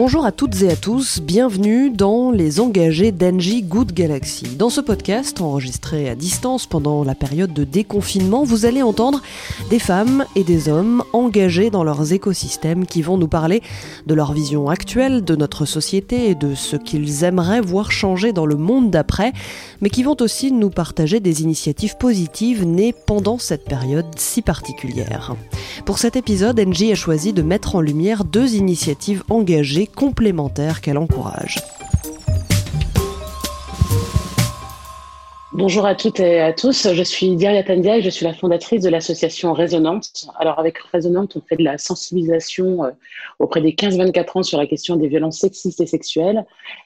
Bonjour à toutes et à tous, bienvenue dans Les engagés d'Engie Good Galaxy. Dans ce podcast, enregistré à distance pendant la période de déconfinement, vous allez entendre des femmes et des hommes engagés dans leurs écosystèmes qui vont nous parler de leur vision actuelle de notre société et de ce qu'ils aimeraient voir changer dans le monde d'après, mais qui vont aussi nous partager des initiatives positives nées pendant cette période si particulière. Pour cet épisode, Engie a choisi de mettre en lumière deux initiatives engagées complémentaires qu'elle encourage. Bonjour à toutes et à tous, je suis Diria Tandia et je suis la fondatrice de l'association Résonante. Alors avec Résonante, on fait de la sensibilisation euh, auprès des 15-24 ans sur la question des violences sexistes et sexuelles.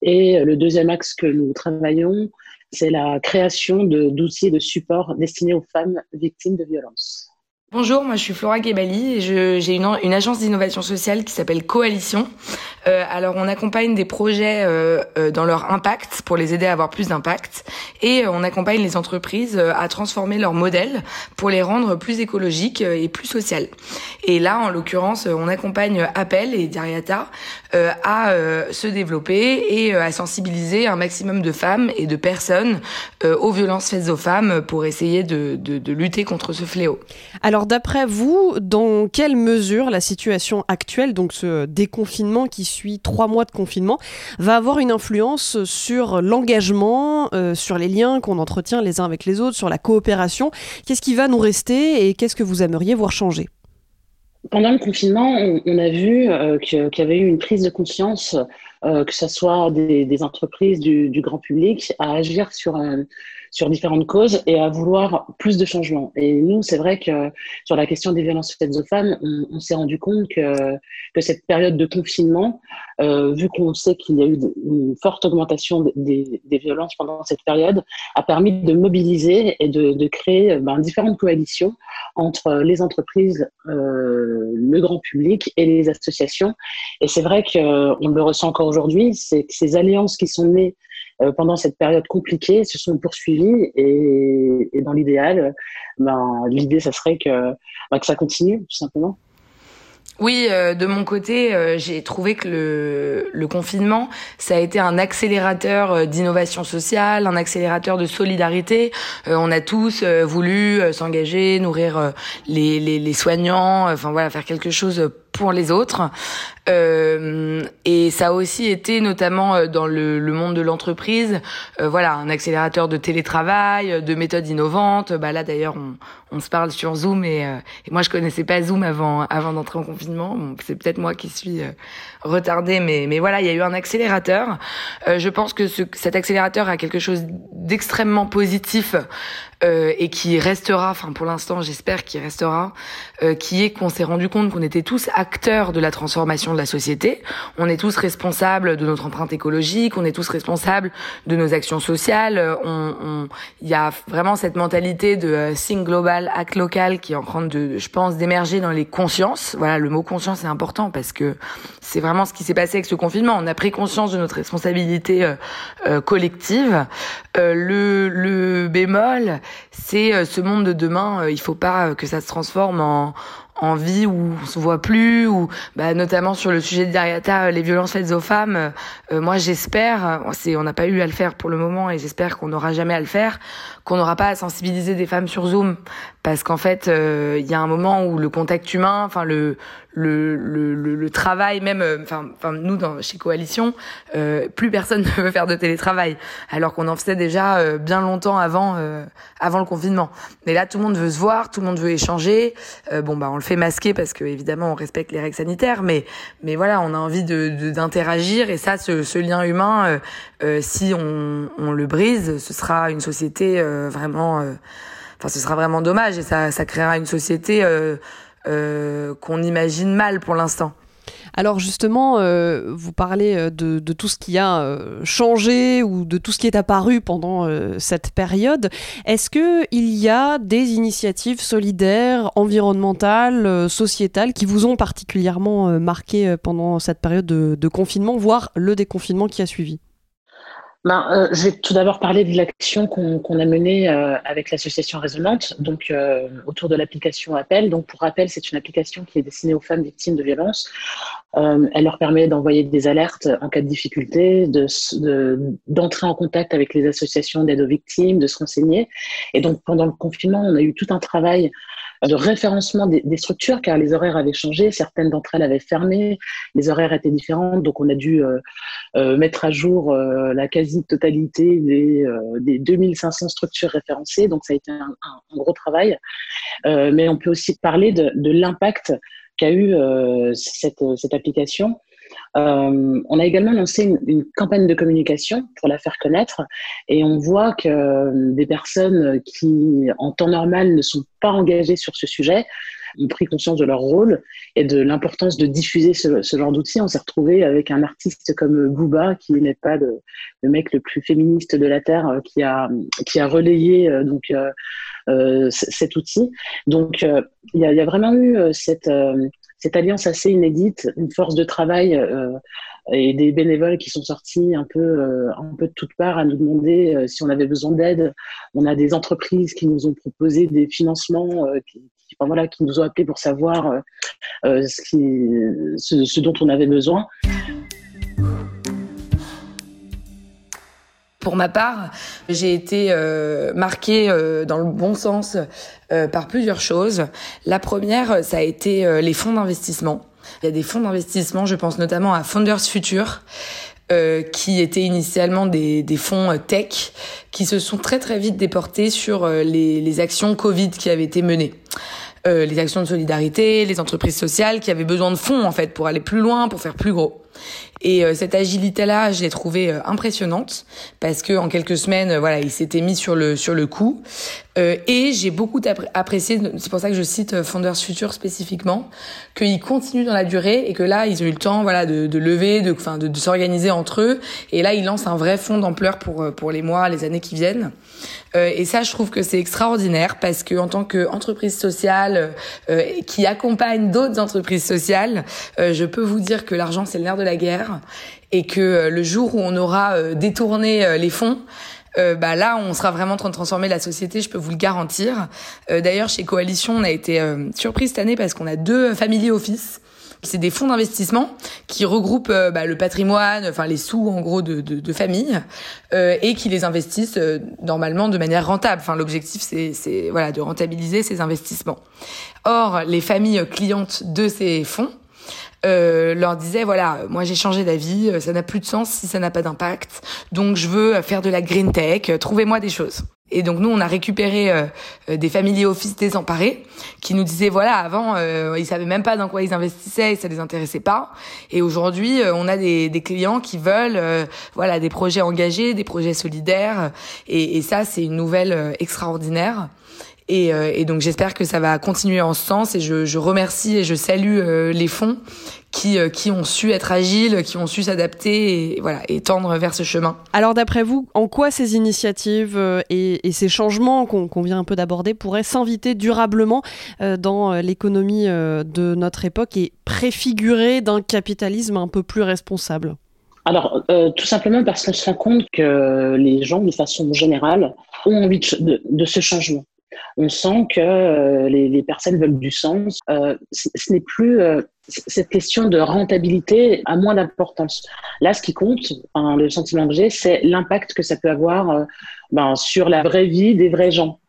Et le deuxième axe que nous travaillons, c'est la création d'outils et de supports destinés aux femmes victimes de violences. Bonjour, moi je suis Flora Gebali et j'ai une, une, agence d'innovation sociale qui s'appelle Coalition. Euh, alors on accompagne des projets euh, euh, dans leur impact pour les aider à avoir plus d'impact et on accompagne les entreprises à transformer leur modèle pour les rendre plus écologiques et plus sociales. Et là en l'occurrence on accompagne Appel et Dariata à se développer et à sensibiliser un maximum de femmes et de personnes aux violences faites aux femmes pour essayer de, de lutter contre ce fléau. Alors d'après vous, dans quelle mesure la situation actuelle, donc ce déconfinement qui suit trois mois de confinement, va avoir une influence sur l'engagement, euh, sur les liens qu'on entretient les uns avec les autres, sur la coopération. Qu'est-ce qui va nous rester et qu'est-ce que vous aimeriez voir changer? Pendant le confinement, on, a vu euh, qu'il y avait eu une prise de conscience, euh, que ce soit des, entreprises, du, grand public, à agir sur, sur différentes causes et à vouloir plus de changements. Et nous, c'est vrai que sur la question des violences faites aux femmes, on, s'est rendu compte que, que cette période de confinement, euh, vu qu'on sait qu'il y a eu une forte augmentation des, des, violences pendant cette période, a permis de mobiliser et de, créer ben, différentes coalitions entre les entreprises, euh, le grand public et les associations. Et c'est vrai qu'on le ressent encore aujourd'hui, c'est que ces alliances qui sont nées euh, pendant cette période compliquée se sont poursuivis et, dans l'idéal, ben, l'idée, ça serait que, ben, que ça continue, tout simplement. Oui, euh, de mon côté, euh, j'ai trouvé que le, confinement, ça a été un accélérateur d'innovation sociale, un accélérateur de solidarité. on a tous voulu s'engager, nourrir les, soignants, faire quelque chose pour les autres. Euh, et ça a aussi été notamment euh, dans le, le monde de l'entreprise, euh, voilà, un accélérateur de télétravail, de méthodes innovantes. Bah là d'ailleurs, on, on, se parle sur Zoom et, et, moi je connaissais pas Zoom avant avant d'entrer en confinement. Bon, c'est peut-être moi qui suis retardée, mais mais voilà, il y a eu un accélérateur. je pense que ce, cet accélérateur a quelque chose d'extrêmement positif et qui restera. Enfin, pour l'instant, j'espère qu'il restera, qui est qu'on s'est rendu compte qu'on était tous acteurs de la transformation de la société. On est tous responsables de notre empreinte écologique, on est tous responsables de nos actions sociales. On, il y a vraiment cette mentalité de euh, think global, act local qui est en train de, je pense, d'émerger dans les consciences. Voilà, le mot conscience est important parce que c'est vraiment ce qui s'est passé avec ce confinement. On a pris conscience de notre responsabilité euh, euh, collective. le, le bémol, c'est ce monde de demain. il faut pas que ça se transforme en en vie où on se voit plus ou bah, notamment sur le sujet de Dariata les violences faites aux femmes euh, moi j'espère c'est on n'a pas eu à le faire pour le moment et j'espère qu'on n'aura jamais à le faire qu'on n'aura pas à sensibiliser des femmes sur Zoom. Parce qu'en fait euh, il y a un moment où le contact humain enfin le le, le, le, travail même euh, enfin enfin nous dans chez coalition euh, plus personne ne veut faire de télétravail alors qu'on en faisait déjà euh, bien longtemps avant avant le confinement. Mais là tout le monde veut se voir tout le monde veut échanger. Bon bah on le fait masquer parce que évidemment on respecte les règles sanitaires mais mais voilà on a envie de d'interagir. Et ça ce, ce lien humain si on, on le brise ce sera une société vraiment enfin ce sera vraiment dommage. Et ça ça créera une société euh, qu'on imagine mal pour l'instant. Alors justement, euh, vous parlez euh, de, tout ce qui a changé ou de tout ce qui est apparu pendant cette période. Est-ce qu'il y a des initiatives solidaires, environnementales, sociétales qui vous ont particulièrement marqué pendant cette période de, confinement, voire le déconfinement qui a suivi? Ben, euh, Je vais tout d'abord parler de l'action qu'on a menée euh, avec l'association Résonante, donc euh, autour de l'application Appel. Donc, pour rappel, c'est une application qui est destinée aux femmes victimes de violences. elle leur permet d'envoyer des alertes en cas de difficulté, d'entrer en contact avec les associations d'aide aux victimes, de se renseigner. Et donc, pendant le confinement, on a eu tout un travail de référencement des, structures, car les horaires avaient changé, certaines d'entre elles avaient fermé, les horaires étaient différents, donc on a dû euh, euh, mettre à jour euh, la quasi-totalité des, des 2500 structures référencées, donc ça a été un, gros travail. mais on peut aussi parler de, de l'impact qu'a eu cette, cette application euh, on a également lancé une, campagne de communication pour la faire connaître et on voit que euh, des personnes qui, en temps normal, ne sont pas engagées sur ce sujet, ont pris conscience de leur rôle et de l'importance de diffuser ce, genre d'outils. On s'est retrouvé avec un artiste comme Booba, qui n'est pas le, mec le plus féministe de la Terre, euh, qui a, qui a relayé donc, cet outil. Donc, il y, a, vraiment eu cette, cette alliance assez inédite, une force de travail euh, et des bénévoles qui sont sortis un peu, euh, un peu de toutes parts à nous demander euh, si on avait besoin d'aide. On a des entreprises qui nous ont proposé des financements, qui, voilà, qui nous ont appelés pour savoir ce, dont on avait besoin. Pour ma part, j'ai été euh, marquée euh, dans le bon sens euh, par plusieurs choses. La première, ça a été les fonds d'investissement. Il y a des fonds d'investissement, je pense notamment à Founders Future, qui étaient initialement des, fonds tech, qui se sont très très vite déportés sur les, les actions Covid qui avaient été menées. les actions de solidarité, les entreprises sociales qui avaient besoin de fonds en fait pour aller plus loin, pour faire plus gros. Et euh, cette agilité-là, je l'ai trouvée euh, impressionnante parce que en quelques semaines, euh, voilà, il s'était mis sur le sur le coup. et j'ai beaucoup apprécié, c'est pour ça que je cite Founders Future spécifiquement, qu'ils continuent dans la durée et que là, ils ont eu le temps, voilà, de, de lever, de, enfin, de, s'organiser entre eux. Et là, ils lancent un vrai fonds d'ampleur pour pour les mois, les années qui viennent. et ça, je trouve que c'est extraordinaire parce que en tant qu'entreprise sociale qui accompagne d'autres entreprises sociales, je peux vous dire que l'argent c'est le nerf de la guerre et que euh, le jour où on aura euh, détourné euh, les fonds, bah là, on sera vraiment en train de transformer la société, je peux vous le garantir. D'ailleurs, chez Coalition, on a été surpris cette année parce qu'on a deux family office. C'est des fonds d'investissement qui regroupent bah, le patrimoine, enfin les sous en gros de, de, de familles, et qui les investissent normalement de manière rentable. Enfin, l'objectif c'est voilà de rentabiliser ces investissements. Or, les familles clientes de ces fonds euh, leur disait voilà, moi j'ai changé d'avis, euh, ça n'a plus de sens si ça n'a pas d'impact, donc je veux faire de la green tech, euh, trouvez-moi des choses. Et donc nous, on a récupéré des familles office désemparés qui nous disaient voilà, avant ils savaient même pas dans quoi ils investissaient et ça les intéressait pas. Et aujourd'hui, on a des, des, clients qui veulent voilà des projets engagés, des projets solidaires. Et, et ça, c'est une nouvelle extraordinaire. Et, euh, et, donc j'espère que ça va continuer en ce sens. Et je, je remercie et je salue euh, les fonds qui, euh, qui ont su être agiles, qui ont su s'adapter et, voilà, et tendre vers ce chemin. Alors d'après vous, en quoi ces initiatives et, et ces changements qu'on vient un peu d'aborder pourraient s'inviter durablement dans l'économie de notre époque et préfigurer d'un capitalisme un peu plus responsable? Alors, tout simplement parce qu'on se rend compte que les gens, de façon générale, ont envie de, de ce changement on sent que euh, les, personnes veulent du sens. Euh, ce n'est plus euh, cette question de rentabilité a moins d'importance. Là, ce qui compte, le sentiment que j'ai, c'est l'impact que ça peut avoir ben, sur la vraie vie des vrais gens.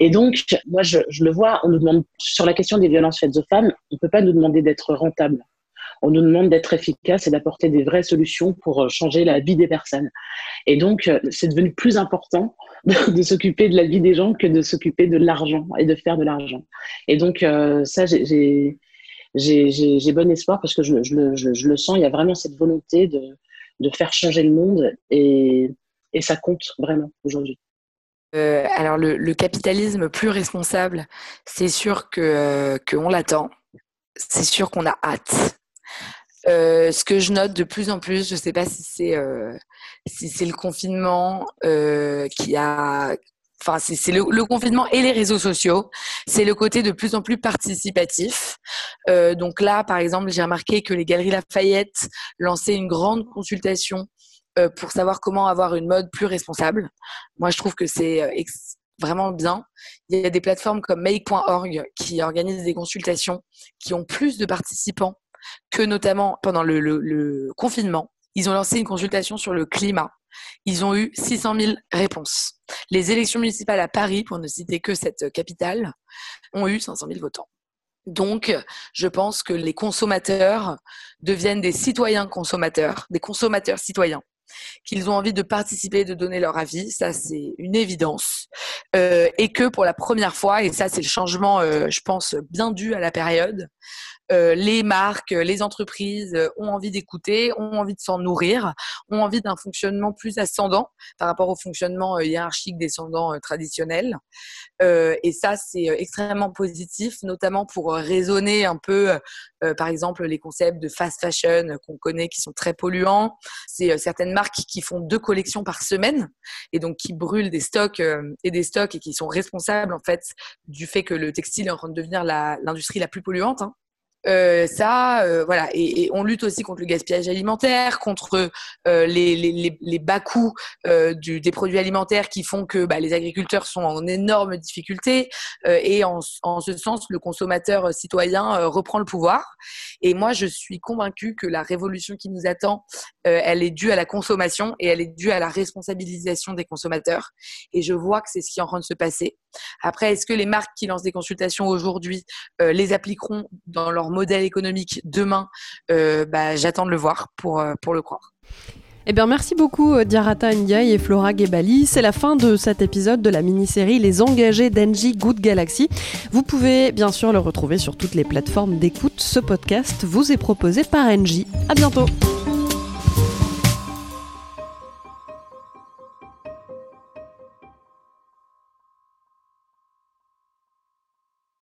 Et donc, moi, je, le vois, on nous demande sur la question des violences faites aux femmes, on ne peut pas nous demander d'être rentable. On nous demande d'être efficace et d'apporter des vraies solutions pour changer la vie des personnes. Et donc, c'est devenu plus important de, s'occuper de la vie des gens que de s'occuper de l'argent et de faire de l'argent. Et donc, euh, ça, j'ai bon espoir parce que je, je, je, le sens, il y a vraiment cette volonté de, de faire changer le monde et, et ça compte vraiment aujourd'hui. Euh, alors le, capitalisme plus responsable, c'est sûr que euh, qu'on l'attend, c'est sûr qu'on a hâte. Euh, ce que je note de plus en plus, je ne sais pas si c'est euh, si c'est le confinement euh, qui a, enfin c'est le, le, confinement et les réseaux sociaux, c'est le côté de plus en plus participatif. Euh, donc là, par exemple, j'ai remarqué que les Galeries Lafayette lançaient une grande consultation pour savoir comment avoir une mode plus responsable. Moi, je trouve que c'est vraiment bien. Il y a des plateformes comme make.org qui organisent des consultations qui ont plus de participants que notamment pendant le, confinement. Ils ont lancé une consultation sur le climat. Ils ont eu 600 000 réponses. Les élections municipales à Paris, pour ne citer que cette capitale, ont eu 500 000 votants. Donc, je pense que les consommateurs deviennent des citoyens consommateurs, des consommateurs citoyens qu'ils ont envie de participer, de donner leur avis, ça c'est une évidence, euh, et que pour la première fois, et ça c'est le changement, euh, je pense, bien dû à la période, les marques, les entreprises ont envie d'écouter, ont envie de s'en nourrir, ont envie d'un fonctionnement plus ascendant par rapport au fonctionnement hiérarchique descendant traditionnel. et ça, c'est extrêmement positif, notamment pour raisonner un peu, par exemple, les concepts de fast fashion qu'on connaît qui sont très polluants. C'est certaines marques qui font deux collections par semaine et donc qui brûlent des stocks et des stocks et qui sont responsables en fait du fait que le textile est en train de devenir l'industrie la, plus polluante. Hein. Euh, ça, euh, voilà. Et, on lutte aussi contre le gaspillage alimentaire, contre euh, les, les, les, bas coûts du, des produits alimentaires qui font que bah, les agriculteurs sont en énorme difficulté. et en, en, ce sens, le consommateur citoyen reprend le pouvoir. Et moi, je suis convaincue que la révolution qui nous attend, elle est due à la consommation et elle est due à la responsabilisation des consommateurs. Et je vois que c'est ce qui est en train de se passer. Après, est-ce que les marques qui lancent des consultations aujourd'hui les appliqueront dans leur modèle économique demain, euh, bah, j'attends de le voir pour, euh, pour le croire. Eh bien, merci beaucoup euh, Diarata Ndiaye et Flora Gebali. C'est la fin de cet épisode de la mini-série Les engagés d'Engie Good Galaxy. Vous pouvez bien sûr le retrouver sur toutes les plateformes d'écoute. Ce podcast vous est proposé par Engie. À bientôt.